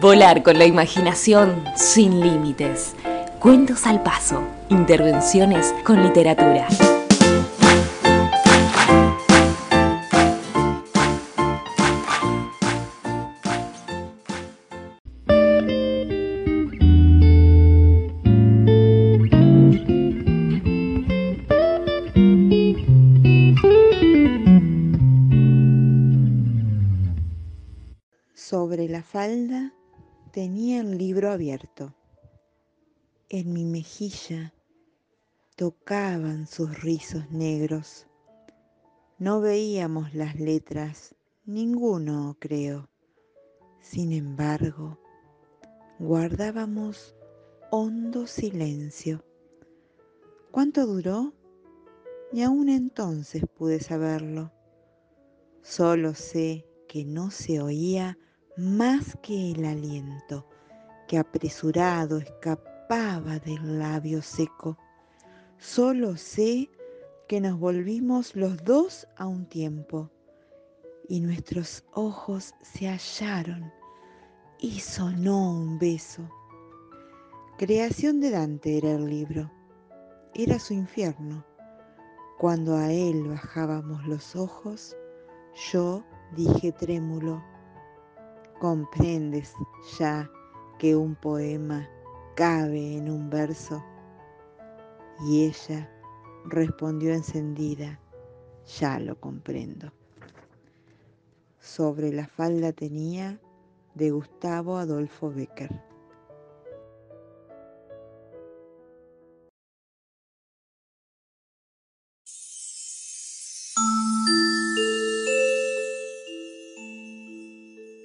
Volar con la imaginación sin límites. Cuentos al paso. Intervenciones con literatura. Sobre la falda tenía el libro abierto. En mi mejilla tocaban sus rizos negros. No veíamos las letras, ninguno creo. Sin embargo, guardábamos hondo silencio. ¿Cuánto duró? Ni aún entonces pude saberlo. Solo sé que no se oía más que el aliento que apresurado escapaba del labio seco. Solo sé que nos volvimos los dos a un tiempo y nuestros ojos se hallaron y sonó un beso. Creación de Dante era el libro, era su infierno. Cuando a él bajábamos los ojos, yo dije trémulo, comprendes ya que un poema cabe en un verso. Y ella respondió encendida, ya lo comprendo. Sobre la falda tenía de Gustavo Adolfo Becker.